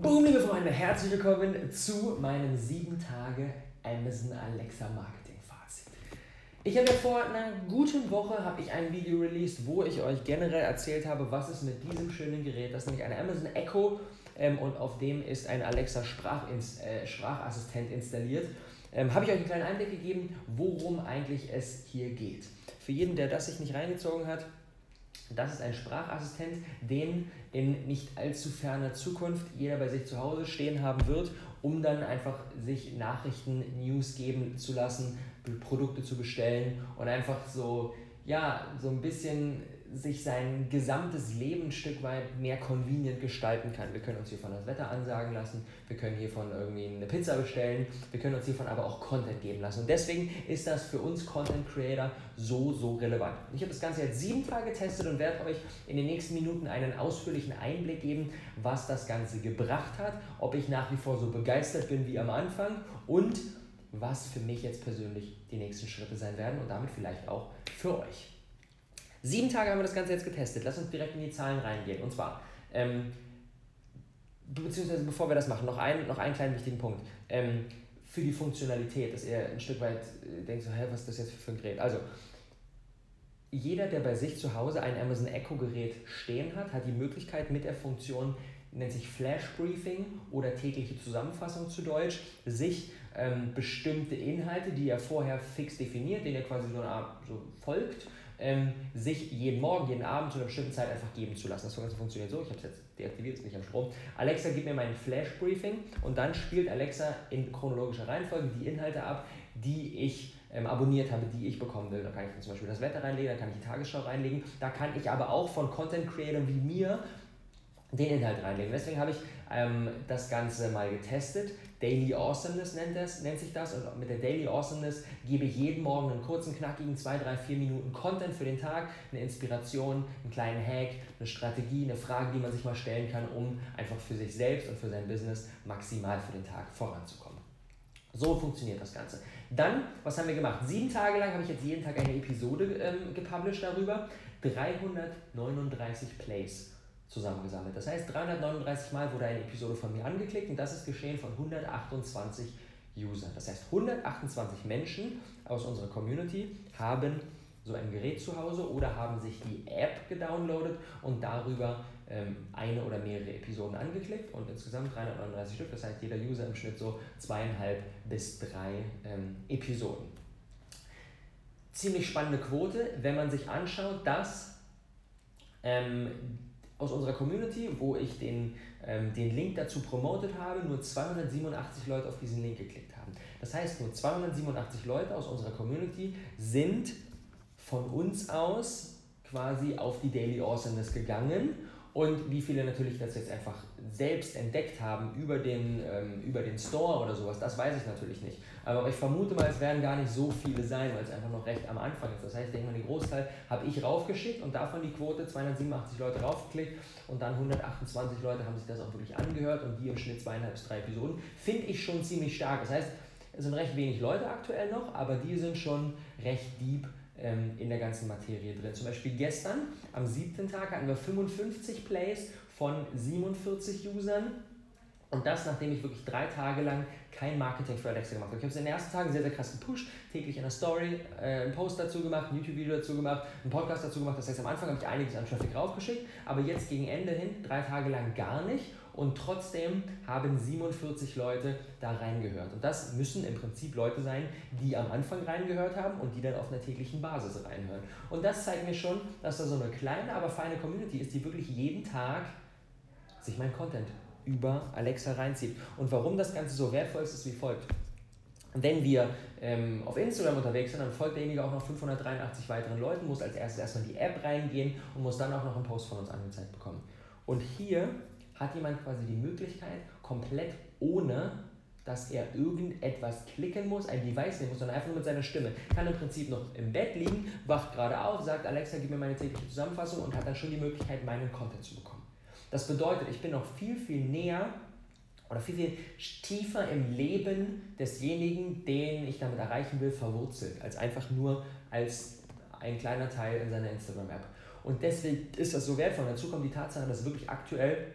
Boom, liebe Freunde, herzlich willkommen zu meinem 7 Tage Amazon Alexa Marketing Fazit. Ich habe ja vor einer guten Woche habe ich ein Video released, wo ich euch generell erzählt habe, was ist mit diesem schönen Gerät, das ist nämlich eine Amazon Echo ähm, und auf dem ist ein Alexa Sprachins äh, Sprachassistent installiert. Ähm, habe ich euch einen kleinen Einblick gegeben, worum eigentlich es hier geht. Für jeden, der das sich nicht reingezogen hat, das ist ein Sprachassistent, den in nicht allzu ferner Zukunft jeder bei sich zu Hause stehen haben wird, um dann einfach sich Nachrichten, News geben zu lassen, Produkte zu bestellen und einfach so, ja, so ein bisschen sich sein gesamtes Leben ein Stück weit mehr convenient gestalten kann. Wir können uns hiervon das Wetter ansagen lassen, wir können hiervon irgendwie eine Pizza bestellen, wir können uns hiervon aber auch Content geben lassen. Und deswegen ist das für uns Content Creator so, so relevant. Ich habe das Ganze jetzt sieben Tage getestet und werde euch in den nächsten Minuten einen ausführlichen Einblick geben, was das Ganze gebracht hat, ob ich nach wie vor so begeistert bin wie am Anfang und was für mich jetzt persönlich die nächsten Schritte sein werden und damit vielleicht auch für euch. Sieben Tage haben wir das Ganze jetzt getestet. Lass uns direkt in die Zahlen reingehen. Und zwar, ähm, beziehungsweise bevor wir das machen, noch, ein, noch einen kleinen wichtigen Punkt. Ähm, für die Funktionalität, dass ihr ein Stück weit äh, denkt, so, hä, was ist das jetzt für ein Gerät? Also, jeder, der bei sich zu Hause ein Amazon Echo Gerät stehen hat, hat die Möglichkeit mit der Funktion, nennt sich Flash Briefing oder tägliche Zusammenfassung zu Deutsch, sich ähm, bestimmte Inhalte, die er vorher fix definiert, denen er quasi so, eine Art, so folgt, ähm, sich jeden Morgen, jeden Abend zu einer bestimmten Zeit einfach geben zu lassen. Das Ganze funktioniert so, ich habe es jetzt deaktiviert, ist nicht am Strom. Alexa gibt mir mein Flash-Briefing und dann spielt Alexa in chronologischer Reihenfolge die Inhalte ab, die ich ähm, abonniert habe, die ich bekommen will. Da kann ich zum Beispiel das Wetter reinlegen, da kann ich die Tagesschau reinlegen, da kann ich aber auch von Content-Creatern wie mir den Inhalt reinlegen. Deswegen habe ich ähm, das Ganze mal getestet. Daily Awesomeness nennt, das, nennt sich das. Und mit der Daily Awesomeness gebe ich jeden Morgen einen kurzen, knackigen 2, 3, 4 Minuten Content für den Tag, eine Inspiration, einen kleinen Hack, eine Strategie, eine Frage, die man sich mal stellen kann, um einfach für sich selbst und für sein Business maximal für den Tag voranzukommen. So funktioniert das Ganze. Dann, was haben wir gemacht? Sieben Tage lang habe ich jetzt jeden Tag eine Episode ähm, gepublished darüber. 339 Plays zusammengesammelt. Das heißt, 339 Mal wurde eine Episode von mir angeklickt und das ist geschehen von 128 Usern. Das heißt, 128 Menschen aus unserer Community haben so ein Gerät zu Hause oder haben sich die App gedownloadet und darüber ähm, eine oder mehrere Episoden angeklickt und insgesamt 339 Stück. Das heißt, jeder User im Schnitt so zweieinhalb bis drei ähm, Episoden. Ziemlich spannende Quote, wenn man sich anschaut, dass ähm, aus unserer Community, wo ich den, ähm, den Link dazu promotet habe, nur 287 Leute auf diesen Link geklickt haben. Das heißt, nur 287 Leute aus unserer Community sind von uns aus quasi auf die Daily Awesomeness gegangen und wie viele natürlich das jetzt einfach selbst entdeckt haben über den, ähm, über den Store oder sowas, das weiß ich natürlich nicht. Aber ich vermute mal, es werden gar nicht so viele sein, weil es einfach noch recht am Anfang ist. Das heißt, ich denke mal, den Großteil habe ich raufgeschickt und davon die Quote 287 Leute raufgeklickt und dann 128 Leute haben sich das auch wirklich angehört und die im Schnitt zweieinhalb bis drei Episoden. Finde ich schon ziemlich stark. Das heißt, es sind recht wenig Leute aktuell noch, aber die sind schon recht deep ähm, in der ganzen Materie drin. Zum Beispiel gestern, am siebten Tag, hatten wir 55 Plays von 47 Usern. Und das, nachdem ich wirklich drei Tage lang kein Marketing für Alexa gemacht habe. Ich habe es in den ersten Tagen sehr, sehr krass gepusht, täglich in der Story, äh, einen Post dazu gemacht, ein YouTube-Video dazu gemacht, einen Podcast dazu gemacht. Das heißt, am Anfang habe ich einiges an Traffic raufgeschickt, aber jetzt gegen Ende hin, drei Tage lang gar nicht. Und trotzdem haben 47 Leute da reingehört. Und das müssen im Prinzip Leute sein, die am Anfang reingehört haben und die dann auf einer täglichen Basis reinhören. Und das zeigt mir schon, dass da so eine kleine, aber feine Community ist, die wirklich jeden Tag sich mein Content über Alexa reinzieht. Und warum das Ganze so wertvoll ist, ist wie folgt. Wenn wir ähm, auf Instagram unterwegs sind, dann folgt derjenige auch noch 583 weiteren Leuten, muss als erstes erstmal in die App reingehen und muss dann auch noch einen Post von uns angezeigt bekommen. Und hier hat jemand quasi die Möglichkeit, komplett ohne dass er irgendetwas klicken muss, ein Device nehmen muss, sondern einfach nur mit seiner Stimme. Kann im Prinzip noch im Bett liegen, wacht gerade auf, sagt Alexa, gib mir meine tägliche Zusammenfassung und hat dann schon die Möglichkeit, meinen Content zu bekommen. Das bedeutet, ich bin noch viel, viel näher oder viel, viel tiefer im Leben desjenigen, den ich damit erreichen will, verwurzelt, als einfach nur als ein kleiner Teil in seiner Instagram-App. Und deswegen ist das so wertvoll. Und dazu kommt die Tatsache, dass wirklich aktuell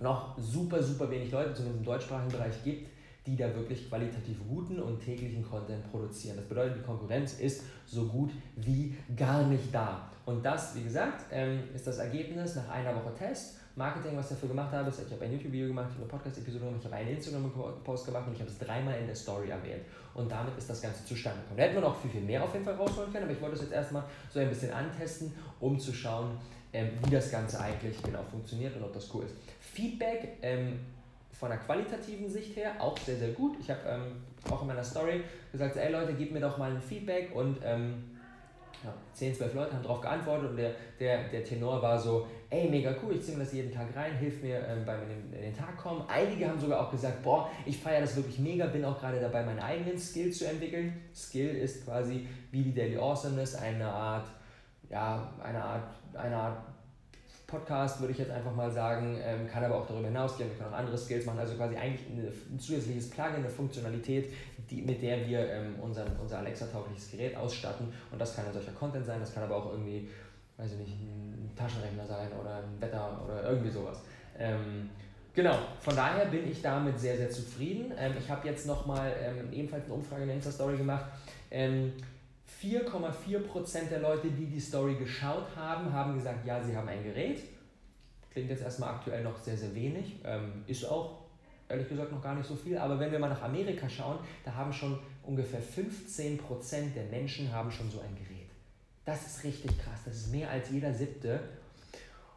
noch super, super wenig Leute, zumindest im deutschsprachigen Bereich gibt, die da wirklich qualitativ guten und täglichen Content produzieren. Das bedeutet, die Konkurrenz ist so gut wie gar nicht da. Und das, wie gesagt, ähm, ist das Ergebnis nach einer Woche Test. Marketing, was ich dafür gemacht habe, ist, ich habe ein YouTube-Video gemacht, ich habe eine Podcast-Episode gemacht, ich habe einen Instagram-Post gemacht und ich habe es dreimal in der Story erwähnt. Und damit ist das Ganze zustande gekommen. Da hätten wir noch viel, viel mehr auf jeden Fall rausholen können, aber ich wollte es jetzt erstmal so ein bisschen antesten, um zu schauen, ähm, wie das Ganze eigentlich genau funktioniert und ob das cool ist. Feedback ähm, von der qualitativen Sicht her auch sehr, sehr gut. Ich habe ähm, auch in meiner Story gesagt, ey Leute, gebt mir doch mal ein Feedback und ähm, ja, 10, 12 Leute haben darauf geantwortet und der, der, der Tenor war so, ey, mega cool, ich ziehe mir das jeden Tag rein, hilft mir ähm, beim in den, in den Tag kommen. Einige haben sogar auch gesagt, boah, ich feiere das wirklich mega, bin auch gerade dabei, meinen eigenen Skill zu entwickeln. Skill ist quasi wie die Daily Awesomeness, eine Art, ja, eine Art, eine Art Podcast, würde ich jetzt einfach mal sagen, ähm, kann aber auch darüber hinausgehen, wir können auch andere Skills machen, also quasi eigentlich eine, ein zusätzliches Plugin, eine Funktionalität, die, mit der wir ähm, unseren, unser Alexa-taugliches Gerät ausstatten und das kann ein solcher Content sein, das kann aber auch irgendwie, weiß ich nicht, ein Taschenrechner sein oder ein Wetter oder irgendwie sowas. Ähm, Genau, von daher bin ich damit sehr, sehr zufrieden. Ähm, ich habe jetzt nochmal ähm, ebenfalls eine Umfrage in der Insta-Story gemacht. Ähm, 4,4% der Leute, die die Story geschaut haben, haben gesagt, ja, sie haben ein Gerät. Klingt jetzt erstmal aktuell noch sehr, sehr wenig. Ähm, ist auch ehrlich gesagt noch gar nicht so viel. Aber wenn wir mal nach Amerika schauen, da haben schon ungefähr 15% der Menschen haben schon so ein Gerät. Das ist richtig krass. Das ist mehr als jeder siebte.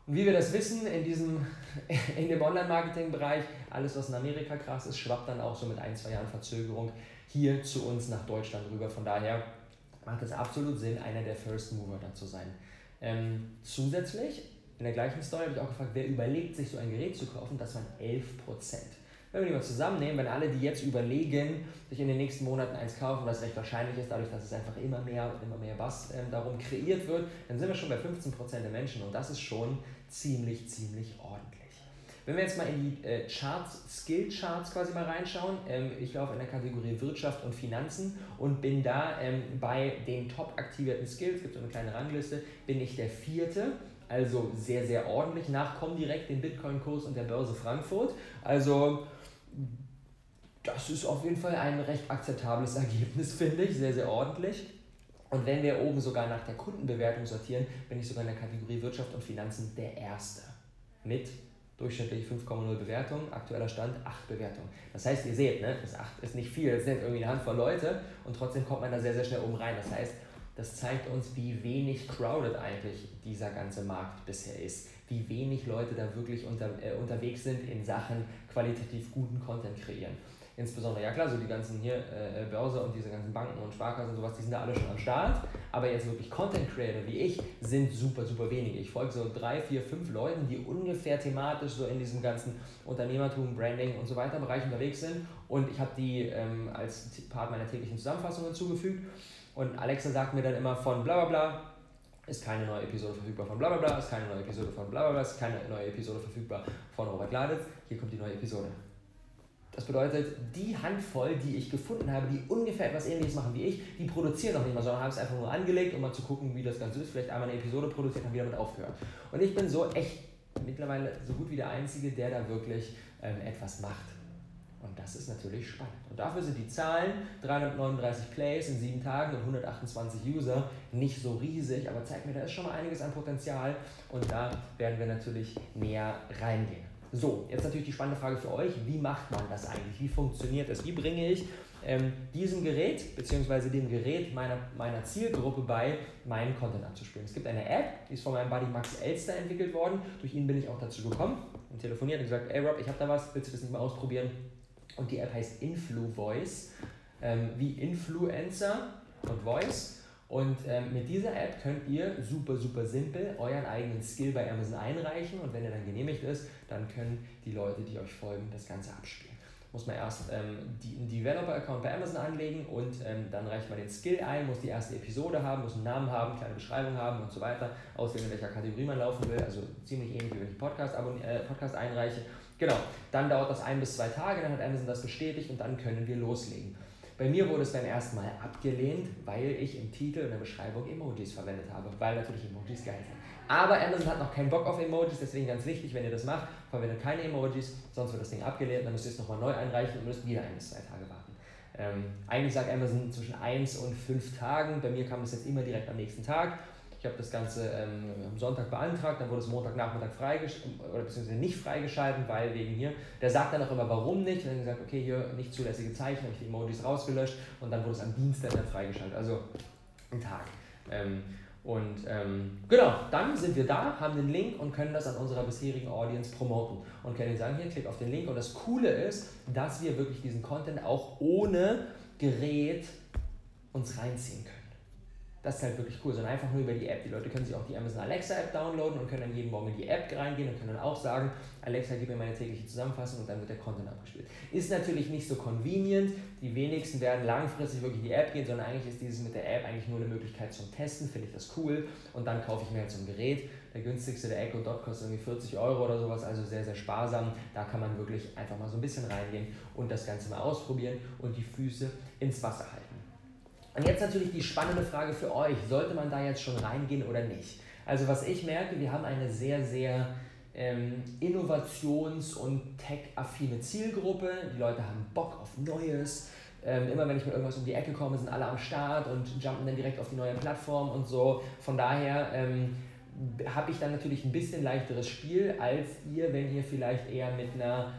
Und wie wir das wissen, in, diesem, in dem Online-Marketing-Bereich, alles, was in Amerika krass ist, schwappt dann auch so mit ein, zwei Jahren Verzögerung hier zu uns nach Deutschland rüber. Von daher macht es absolut Sinn, einer der First Mover da zu sein. Ähm, zusätzlich, in der gleichen Story habe ich auch gefragt, wer überlegt, sich so ein Gerät zu kaufen? Das waren 11% Wenn wir die mal zusammennehmen, wenn alle, die jetzt überlegen, sich in den nächsten Monaten eins kaufen, was recht wahrscheinlich ist, dadurch, dass es einfach immer mehr, immer mehr Bass ähm, darum kreiert wird, dann sind wir schon bei 15% der Menschen und das ist schon ziemlich, ziemlich ordentlich. Wenn wir jetzt mal in die äh, Charts, Skill-Charts quasi mal reinschauen, ähm, ich laufe in der Kategorie Wirtschaft und Finanzen und bin da ähm, bei den top aktivierten Skills, es gibt so eine kleine Rangliste, bin ich der vierte, also sehr, sehr ordentlich. Nach direkt den Bitcoin-Kurs und der Börse Frankfurt. Also das ist auf jeden Fall ein recht akzeptables Ergebnis, finde ich, sehr, sehr ordentlich. Und wenn wir oben sogar nach der Kundenbewertung sortieren, bin ich sogar in der Kategorie Wirtschaft und Finanzen der Erste. Mit durchschnittlich 5,0 Bewertungen, aktueller Stand 8 Bewertungen. Das heißt, ihr seht, ne, das 8 ist nicht viel, das sind irgendwie eine Handvoll Leute und trotzdem kommt man da sehr, sehr schnell oben rein. Das heißt, das zeigt uns, wie wenig crowded eigentlich dieser ganze Markt bisher ist, wie wenig Leute da wirklich unter, äh, unterwegs sind in Sachen qualitativ guten Content kreieren insbesondere, ja klar, so die ganzen hier äh, Börse und diese ganzen Banken und Sparkassen und sowas, die sind da alle schon am Start. Aber jetzt wirklich Content Creator wie ich sind super, super wenige. Ich folge so drei, vier, fünf Leuten, die ungefähr thematisch so in diesem ganzen Unternehmertum, Branding und so weiter Bereich unterwegs sind. Und ich habe die ähm, als Part meiner täglichen Zusammenfassung hinzugefügt. Und Alexa sagt mir dann immer von bla bla bla, ist keine neue Episode verfügbar von bla bla bla, ist keine neue Episode von bla bla bla, ist keine neue Episode verfügbar von Robert Gladitz. Hier kommt die neue Episode. Das bedeutet, die Handvoll, die ich gefunden habe, die ungefähr etwas ähnliches machen wie ich, die produzieren noch nicht mal, sondern haben es einfach nur angelegt, um mal zu gucken, wie das Ganze ist. Vielleicht einmal eine Episode produziert, haben wieder mit aufgehört. Und ich bin so echt mittlerweile so gut wie der Einzige, der da wirklich ähm, etwas macht. Und das ist natürlich spannend. Und dafür sind die Zahlen, 339 Plays in sieben Tagen und 128 User, nicht so riesig, aber zeigt mir, da ist schon mal einiges an Potenzial und da werden wir natürlich näher reingehen. So, jetzt natürlich die spannende Frage für euch, wie macht man das eigentlich? Wie funktioniert das? Wie bringe ich ähm, diesem Gerät bzw. dem Gerät meiner, meiner Zielgruppe bei, meinen Content abzuspielen? Es gibt eine App, die ist von meinem Buddy Max Elster entwickelt worden. Durch ihn bin ich auch dazu gekommen und telefoniert und gesagt, ey Rob, ich habe da was, willst du das nicht mal ausprobieren? Und die App heißt InfluVoice, ähm, wie Influencer und Voice. Und ähm, mit dieser App könnt ihr super, super simpel euren eigenen Skill bei Amazon einreichen und wenn er dann genehmigt ist, dann können die Leute, die euch folgen, das Ganze abspielen. Muss man erst ähm, die, einen Developer-Account bei Amazon anlegen und ähm, dann reicht man den Skill ein, muss die erste Episode haben, muss einen Namen haben, kleine Beschreibung haben und so weiter, auswählen, in welcher Kategorie man laufen will, also ziemlich ähnlich wie wenn ich Podcast, äh, Podcast einreiche. Genau, dann dauert das ein bis zwei Tage, dann hat Amazon das bestätigt und dann können wir loslegen. Bei mir wurde es beim ersten Mal abgelehnt, weil ich im Titel und der Beschreibung Emojis verwendet habe, weil natürlich Emojis geil sind. Aber Amazon hat noch keinen Bock auf Emojis, deswegen ganz wichtig, wenn ihr das macht, verwendet keine Emojis, sonst wird das Ding abgelehnt, dann müsst ihr es nochmal neu einreichen und müsst wieder ein bis zwei Tage warten. Ähm, eigentlich sagt Amazon zwischen 1 und 5 Tagen, bei mir kam das jetzt immer direkt am nächsten Tag. Ich habe das Ganze ähm, am Sonntag beantragt, dann wurde es Montagnachmittag freigeschaltet, oder beziehungsweise nicht freigeschalten, weil wegen hier, der sagt dann auch immer, warum nicht. Und dann gesagt, okay, hier nicht zulässige Zeichen, habe ich die Emojis rausgelöscht und dann wurde es am Dienstag dann freigeschaltet, also ein Tag. Ähm, und ähm, genau, dann sind wir da, haben den Link und können das an unserer bisherigen Audience promoten. Und können sagen, hier, klick auf den Link. Und das Coole ist, dass wir wirklich diesen Content auch ohne Gerät uns reinziehen können. Das ist halt wirklich cool, sondern einfach nur über die App. Die Leute können sich auch die Amazon Alexa App downloaden und können dann jeden Morgen in die App reingehen und können dann auch sagen, Alexa, gib mir meine tägliche Zusammenfassung und dann wird der Content abgespielt. Ist natürlich nicht so convenient. Die wenigsten werden langfristig wirklich in die App gehen, sondern eigentlich ist dieses mit der App eigentlich nur eine Möglichkeit zum Testen. Finde ich das cool. Und dann kaufe ich mir halt so ein Gerät. Der günstigste, der Echo Dot, kostet irgendwie 40 Euro oder sowas, also sehr, sehr sparsam. Da kann man wirklich einfach mal so ein bisschen reingehen und das Ganze mal ausprobieren und die Füße ins Wasser halten. Und jetzt natürlich die spannende Frage für euch, sollte man da jetzt schon reingehen oder nicht? Also was ich merke, wir haben eine sehr, sehr ähm, innovations- und tech-affine Zielgruppe. Die Leute haben Bock auf Neues. Ähm, immer wenn ich mit irgendwas um die Ecke komme, sind alle am Start und jumpen dann direkt auf die neue Plattform und so. Von daher ähm, habe ich dann natürlich ein bisschen leichteres Spiel als ihr, wenn ihr vielleicht eher mit einer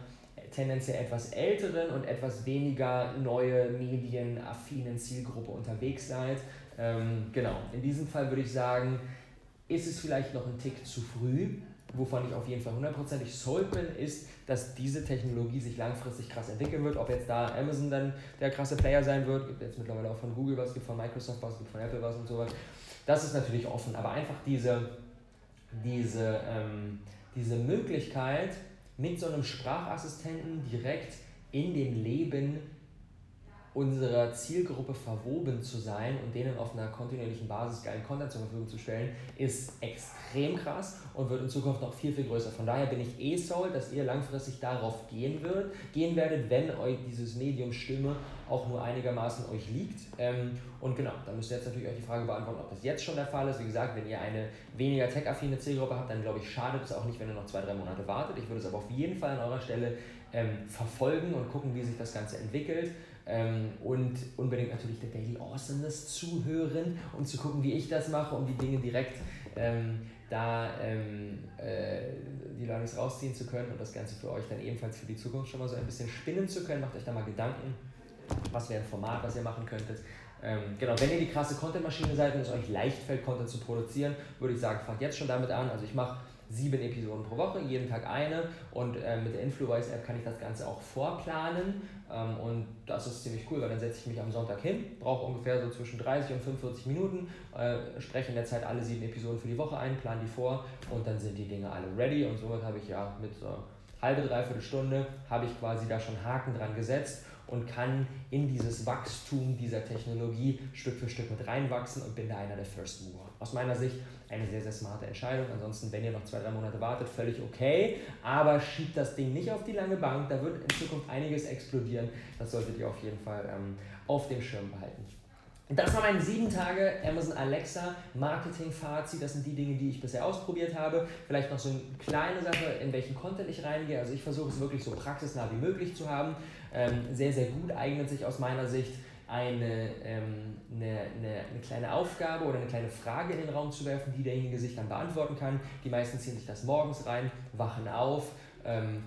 tendenziell etwas älteren und etwas weniger neue medienaffinen Zielgruppe unterwegs seid. Ähm, genau, in diesem Fall würde ich sagen, ist es vielleicht noch ein Tick zu früh. Wovon ich auf jeden Fall hundertprozentig sold bin, ist, dass diese Technologie sich langfristig krass entwickeln wird. Ob jetzt da Amazon dann der krasse Player sein wird, gibt jetzt mittlerweile auch von Google was, gibt von Microsoft was, gibt von Apple was und sowas. Das ist natürlich offen, aber einfach diese, diese, ähm, diese Möglichkeit, mit so einem Sprachassistenten direkt in dem Leben unserer Zielgruppe verwoben zu sein und denen auf einer kontinuierlichen Basis geilen Content zur Verfügung zu stellen, ist extrem krass und wird in Zukunft noch viel, viel größer. Von daher bin ich eh sold, dass ihr langfristig darauf gehen, wird, gehen werdet, wenn euch dieses Medium Stimme auch nur einigermaßen euch liegt. Ähm, und genau, dann müsst ihr jetzt natürlich euch die Frage beantworten, ob das jetzt schon der Fall ist. Wie gesagt, wenn ihr eine weniger tech-affine Zielgruppe habt, dann glaube ich, schadet es auch nicht, wenn ihr noch zwei, drei Monate wartet. Ich würde es aber auf jeden Fall an eurer Stelle ähm, verfolgen und gucken, wie sich das Ganze entwickelt. Ähm, und unbedingt natürlich der Daily Awesomeness zuhören, um zu gucken, wie ich das mache, um die Dinge direkt ähm, da ähm, äh, die Learnings rausziehen zu können und das Ganze für euch dann ebenfalls für die Zukunft schon mal so ein bisschen spinnen zu können. Macht euch da mal Gedanken, was wäre ein Format, was ihr machen könntet. Ähm, genau, wenn ihr die krasse Content-Maschine seid und es euch leicht fällt, Content zu produzieren, würde ich sagen, fangt jetzt schon damit an. Also ich mache sieben Episoden pro Woche, jeden Tag eine. Und äh, mit der Influence-App kann ich das Ganze auch vorplanen. Ähm, und das ist ziemlich cool, weil dann setze ich mich am Sonntag hin, brauche ungefähr so zwischen 30 und 45 Minuten, äh, spreche in der Zeit alle sieben Episoden für die Woche ein, plane die vor und dann sind die Dinge alle ready. Und somit habe ich ja mit so halbe, dreiviertel Stunde habe ich quasi da schon Haken dran gesetzt und kann in dieses Wachstum dieser Technologie Stück für Stück mit reinwachsen und bin da einer der First Mover. Aus meiner Sicht eine sehr, sehr smarte Entscheidung. Ansonsten, wenn ihr noch zwei, drei Monate wartet, völlig okay. Aber schiebt das Ding nicht auf die lange Bank. Da wird in Zukunft einiges explodieren. Das solltet ihr auf jeden Fall ähm, auf dem Schirm behalten. Das war mein sieben Tage Amazon Alexa Marketing Fazit. Das sind die Dinge, die ich bisher ausprobiert habe. Vielleicht noch so eine kleine Sache, in welchen Content ich reingehe. Also ich versuche es wirklich so praxisnah wie möglich zu haben. Ähm, sehr, sehr gut eignet sich aus meiner Sicht eine, ähm, eine, eine, eine, kleine Aufgabe oder eine kleine Frage in den Raum zu werfen, die derjenige sich dann beantworten kann. Die meisten ziehen sich das morgens rein, wachen auf, ähm,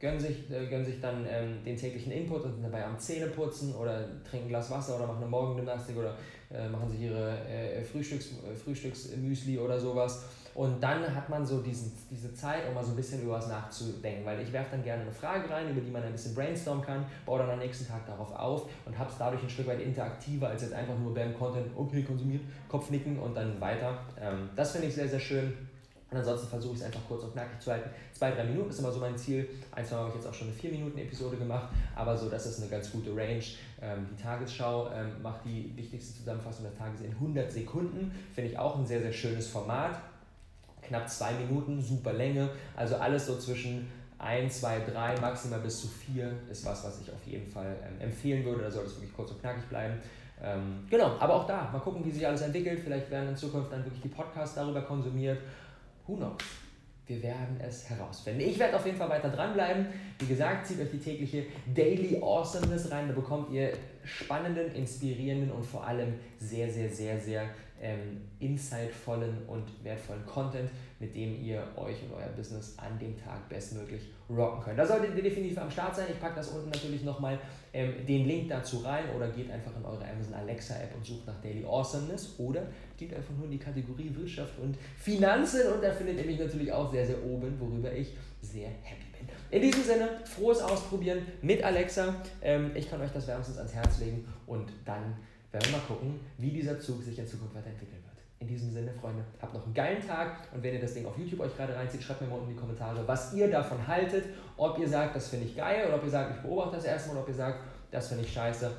gönnen, sich, äh, gönnen sich dann ähm, den täglichen Input und sind dabei am Zähneputzen oder trinken ein Glas Wasser oder machen eine Morgengymnastik oder äh, machen sich ihre äh, Frühstücks, Frühstücksmüsli oder sowas und dann hat man so diesen, diese Zeit, um mal so ein bisschen über was nachzudenken, weil ich werfe dann gerne eine Frage rein, über die man ein bisschen brainstormen kann, baue dann am nächsten Tag darauf auf und habe es dadurch ein Stück weit interaktiver, als jetzt einfach nur beim Content, okay, konsumiert, Kopfnicken und dann weiter. Ähm, das finde ich sehr, sehr schön. Und ansonsten versuche ich es einfach kurz und knackig zu halten. Zwei, drei Minuten ist immer so mein Ziel. Ein, zwei habe ich jetzt auch schon eine 4-Minuten-Episode gemacht, aber so, das ist eine ganz gute Range. Ähm, die Tagesschau ähm, macht die wichtigste Zusammenfassung des Tages in 100 Sekunden. Finde ich auch ein sehr, sehr schönes Format knapp zwei Minuten, super Länge. Also alles so zwischen 1, 2, 3, maximal bis zu 4 ist was, was ich auf jeden Fall ähm, empfehlen würde. Da sollte es wirklich kurz und knackig bleiben. Ähm, genau, aber auch da, mal gucken, wie sich alles entwickelt. Vielleicht werden in Zukunft dann wirklich die Podcasts darüber konsumiert. Who knows? Wir werden es herausfinden. Ich werde auf jeden Fall weiter dranbleiben. Wie gesagt, zieht euch die tägliche Daily Awesomeness rein. Da bekommt ihr spannenden, inspirierenden und vor allem sehr, sehr, sehr, sehr ähm, insightvollen und wertvollen Content, mit dem ihr euch und euer Business an dem Tag bestmöglich rocken könnt. Da solltet ihr definitiv am Start sein. Ich packe das unten natürlich nochmal ähm, den Link dazu rein oder geht einfach in eure Amazon Alexa App und sucht nach Daily Awesomeness oder geht einfach nur in die Kategorie Wirtschaft und Finanzen und da findet ihr mich natürlich auch sehr, sehr oben, worüber ich sehr happy bin. In diesem Sinne, frohes Ausprobieren mit Alexa. Ähm, ich kann euch das wärmstens ans Herz legen und dann werden wir mal gucken, wie dieser Zug sich in Zukunft weiterentwickeln wird. In diesem Sinne, Freunde, habt noch einen geilen Tag und wenn ihr das Ding auf YouTube euch gerade reinzieht, schreibt mir mal unten in die Kommentare, was ihr davon haltet. Ob ihr sagt, das finde ich geil oder ob ihr sagt, ich beobachte das erstmal oder ob ihr sagt, das finde ich scheiße.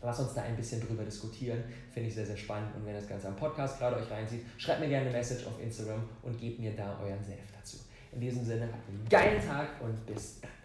Lass uns da ein bisschen drüber diskutieren. Finde ich sehr, sehr spannend. Und wenn das Ganze am Podcast gerade euch reinzieht, schreibt mir gerne eine Message auf Instagram und gebt mir da euren Senf dazu. In diesem Sinne, habt einen geilen Tag und bis dann.